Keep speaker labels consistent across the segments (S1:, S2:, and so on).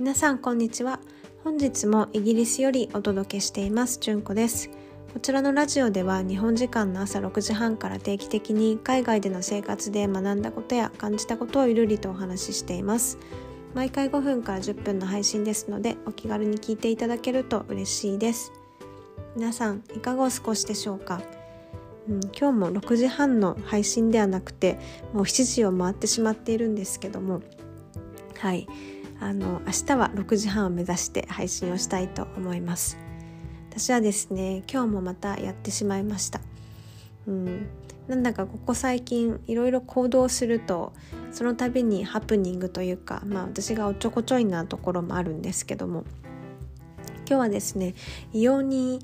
S1: 皆さんこんにちは。本日もイギリスよりお届けしています。純子です。こちらのラジオでは日本時間の朝6時半から定期的に海外での生活で学んだことや感じたことをゆるりとお話ししています。毎回5分から10分の配信ですのでお気軽に聞いていただけると嬉しいです。皆さんいかがお過ごしでしょうか？うん、今日も6時半の配信ではなくてもう7時を回ってしまっているんですけども。はい。あの明日は6時半を目指して配信をしたいと思います。私はですね今日もまたやってしまいました。うん。なんだかここ最近いろいろ行動するとその度にハプニングというかまあ私がおっちょこちょいなところもあるんですけども。今日はですね異様に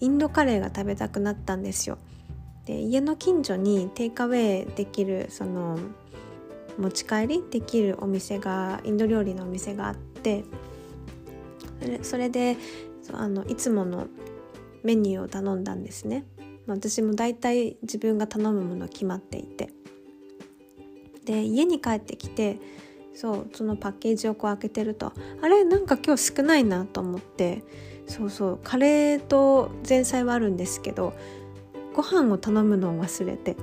S1: インドカレーが食べたくなったんですよ。で家の近所にテイクアウェイできるその持ち帰りできるお店がインド料理のお店があってそれであのいつものメニューを頼んだんですね。私も大体自分が頼むもの決まっていて。で家に帰ってきてそうそのパッケージをこう開けてるとあれなんか今日少ないなと思ってそうそうカレーと前菜はあるんですけどご飯を頼むのを忘れて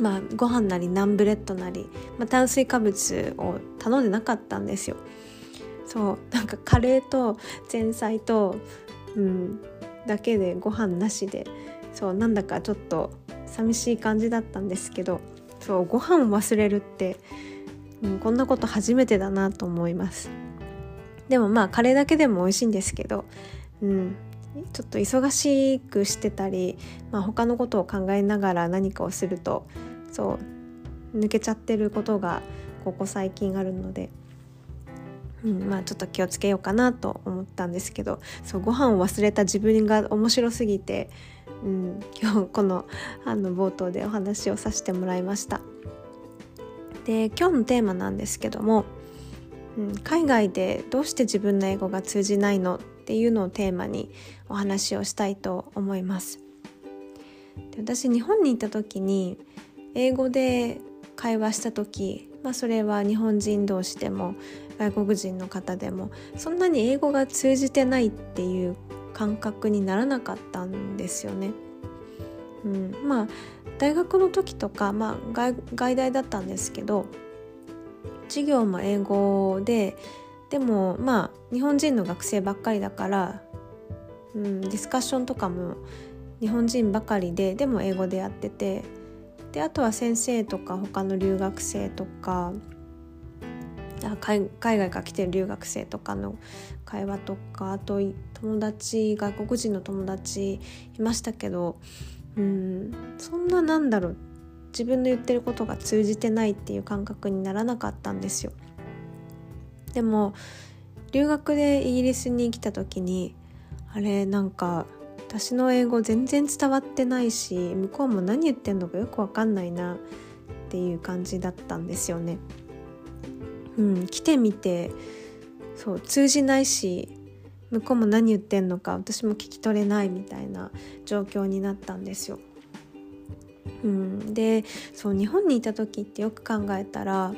S1: まあ、ご飯なりナンブレッドなり、まあ、炭水化物を頼んでなかったんですよ。そうなんかカレーと前菜と、うん、だけでご飯なしでそうなんだかちょっと寂しい感じだったんですけどそうご飯を忘れるって、うん、こんなこと初めてだなと思います。でもまあカレーだけでも美味しいんですけど、うん、ちょっと忙しくしてたり、まあ、他のことを考えながら何かをするとそう抜けちゃってることがここ最近あるので、うん、まあちょっと気をつけようかなと思ったんですけどそうご飯を忘れた自分が面白すぎて、うん、今日このあの冒頭でお話をさせてもらいました。で今日のテーマなんですけども、うん、海外でどうして自分の英語が通じないのっっていうのをテーマにお話をしたいと思います。で私日本に行った時に英語で会話した時、まあ、それは日本人同士でも外国人の方でもそんなに英語が通じてないっていう感覚にならなかったんですよね。うん、まあ大学の時とか、まあ外、外大だったんですけど授業も英語ででもまあ日本人の学生ばっかりだから、うん、ディスカッションとかも日本人ばかりででも英語でやっててであとは先生とか他の留学生とか海外から来てる留学生とかの会話とかあと友達外国人の友達いましたけどうんそんななんだろう自分の言ってることが通じてないっていう感覚にならなかったんですよ。でも留学でイギリスに来た時にあれなんか私の英語全然伝わってないし向こうも何言ってんのかよく分かんないなっていう感じだったんですよね。うん、来てみてそう通じないし向こうも何言ってんのか私も聞き取れないみたいな状況になったんですよ。うん、でそう日本にいた時ってよく考えたら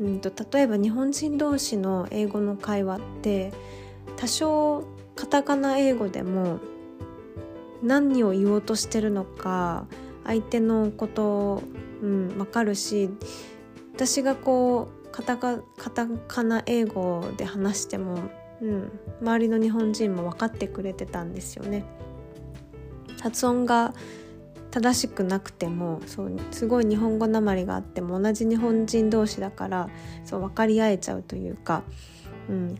S1: うんと例えば日本人同士の英語の会話って多少カタカナ英語でも何を言おうとしてるのか相手のことうん、分かるし私がこうカタカカタカナ英語で話しても、うん、周りの日本人も分かってくれてたんですよね。発音が正しくなくてもそうすごい日本語なまりがあっても同じ日本人同士だからそう分かり合えちゃうというか、うん、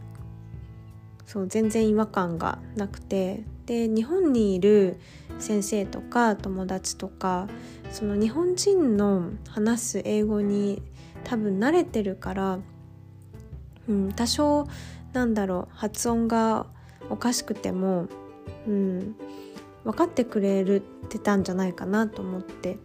S1: そう全然違和感がなくてで日本にいる先生とか友達とかその日本人の話す英語に多分慣れてるから、うん、多少なんだろう発音がおかしくても、うん、分かってくれるってたんじゃないかなと思って、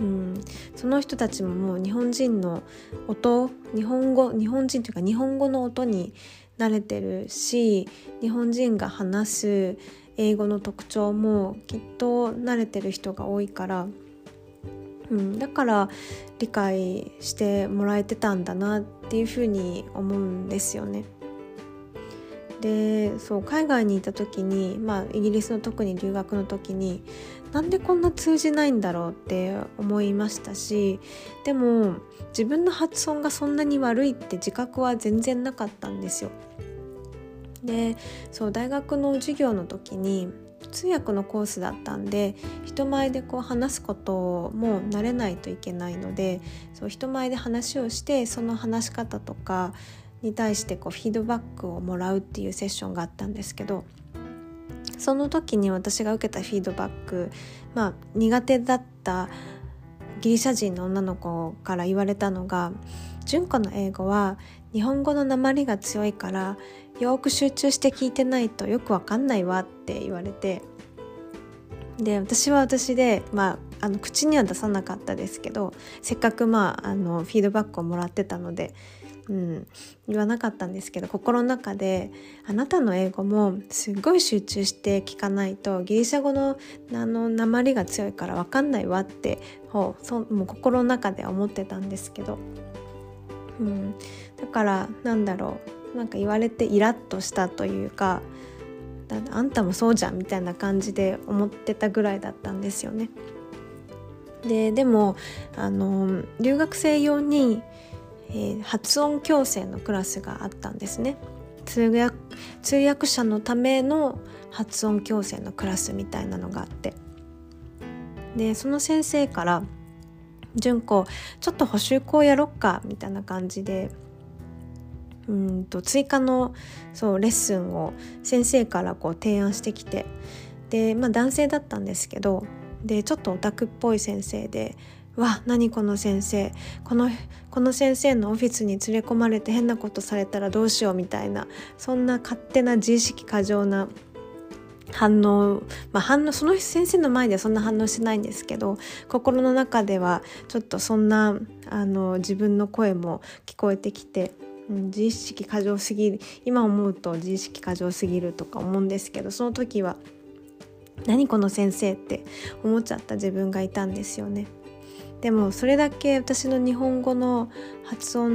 S1: うん、その人たちももう日本人の音日本語日本人というか日本語の音に慣れてるし日本人が話す英語の特徴もきっと慣れてる人が多いから、うん、だから理解してもらえてたんだなっていうふうに思うんですよね。でそう海外にいた時に、まあ、イギリスの特に留学の時になんでこんな通じないんだろうって思いましたしでも自分の発音がそんなに悪いって自覚は全然なかったんですよ。でそう大学の授業の時に通訳のコースだったんで人前でこう話すことも慣れないといけないのでそう人前で話をしてその話し方とかに対してこうフィードバックをもらうっていうセッションがあったんですけどその時に私が受けたフィードバックまあ苦手だったギリシャ人の女の子から言われたのが「純子の英語は日本語の鉛が強いからよく集中して聞いてないとよくわかんないわって言われてで私は私で、まあ、あの口には出さなかったですけどせっかく、まあ、あのフィードバックをもらってたので、うん、言わなかったんですけど心の中であなたの英語もすっごい集中して聞かないとギリシャ語のあの鉛が強いから分かんないわってほうそもう心の中で思ってたんですけど、うん、だからなんだろう。なんか言われてイラッとしたというかあんたもそうじゃんみたいな感じで思ってたぐらいだったんですよね。ででもあの留学生用に、えー、発音矯正のクラスがあったんですね。通訳通訳者のための発音矯正のクラスみたいなのがあってでその先生から「純子ちょっと補習校やろっか」みたいな感じでうんと追加のそうレッスンを先生からこう提案してきてで、まあ、男性だったんですけどでちょっとオタクっぽい先生で「わ何この先生。このこの先生のオフィスに連れ込まれて変なことされたらどうしよう」みたいな。そんな勝手な自意識過剰な反応、まあ、反応その先生の前ではそんな反応してないんですけど心の中ではちょっとそんなあの自分の声も聞こえてきて、自意識過剰すぎる。今思うと自意識過剰すぎるとか思うんですけどその時は何この先生って思っちゃった自分がいたんですよね。でもそれだけ私の日本語の発音、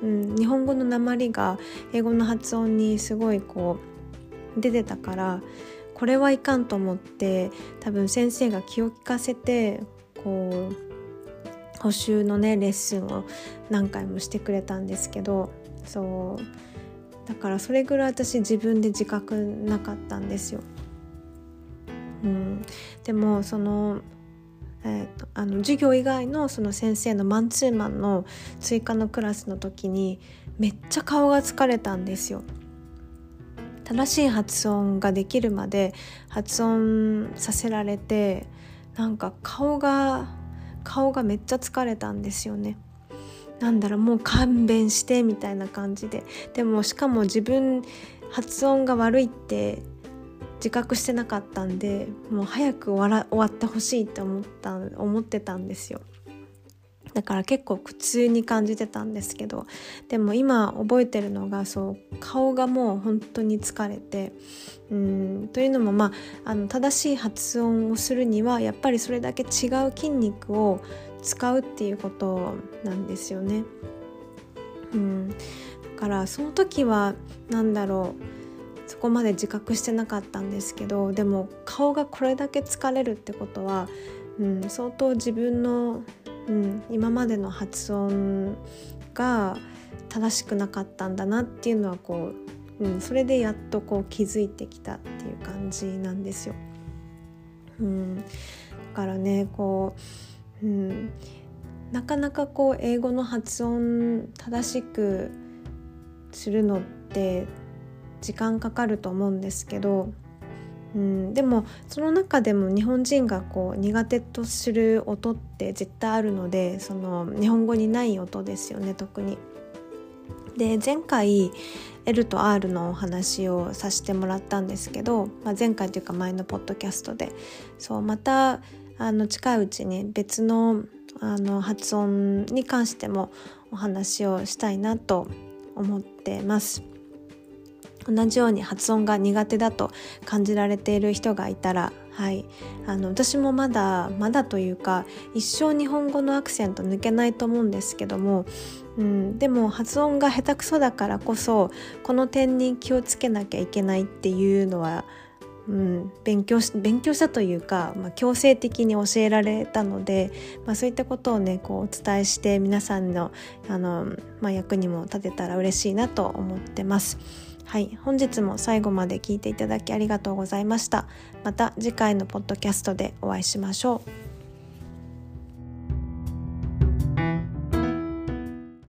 S1: うん、日本語の鉛が英語の発音にすごいこう出てたからこれはいかんと思って多分先生が気を利かせてこう補習のねレッスンを何回もしてくれたんですけどそうだからそれぐらい私自分で自覚なかったんですよ。うん、でもそのえーと、あの授業以外のその先生のマンツーマンの追加のクラスの時にめっちゃ顔が疲れたんですよ。正しい発音ができるまで発音させられてなんか顔が顔がめっちゃ疲れたんですよね。なんだろうもう勘弁してみたいな感じででもしかも自分発音が悪いって自覚してなかったんでもう早く終わ終わってほしいって思った思ってたんですよ。だから結構苦痛に感じてたんですけどでも今覚えてるのがそう顔がもう本当に疲れてうんというのもまああの正しい発音をするにはやっぱりそれだけ違う筋肉を使うっていうことなんですよね。うんだからその時は何だろうそこまで自覚してなかったんですけどでも顔がこれだけ疲れるってことは、うん、相当自分のうん、今までの発音が正しくなかったんだなっていうのはこう、うん、それでやっとこう気づいてきたっていう感じなんですよ。うん、だからねこう、うん、なかなかこう英語の発音正しくするのって時間かかると思うんですけどうん、でもその中でも日本人がこう苦手とする音って絶対あるのでその日本語にない音ですよね特に。で前回 L と R のお話をさせてもらったんですけど、まあ、前回というか前のポッドキャストでそうまたあの近いうちに別のあの発音に関してもお話をしたいなと思ってます。同じように発音が苦手だと感じられている人がいたらはい、あの私もまだまだというか一生日本語のアクセント抜けないと思うんですけども、うん、でも発音が下手くそだからこそこの点に気をつけなきゃいけないっていうのは、うん、勉強し勉強したというか、まあ、強制的に教えられたので、まあ、そういったことをねこうお伝えして皆さんのあの、まあ、役にも立てたら嬉しいなと思ってます。はい、本日も最後まで聞いていただきありがとうございました。また次回のポッドキャストでお会いしましょう。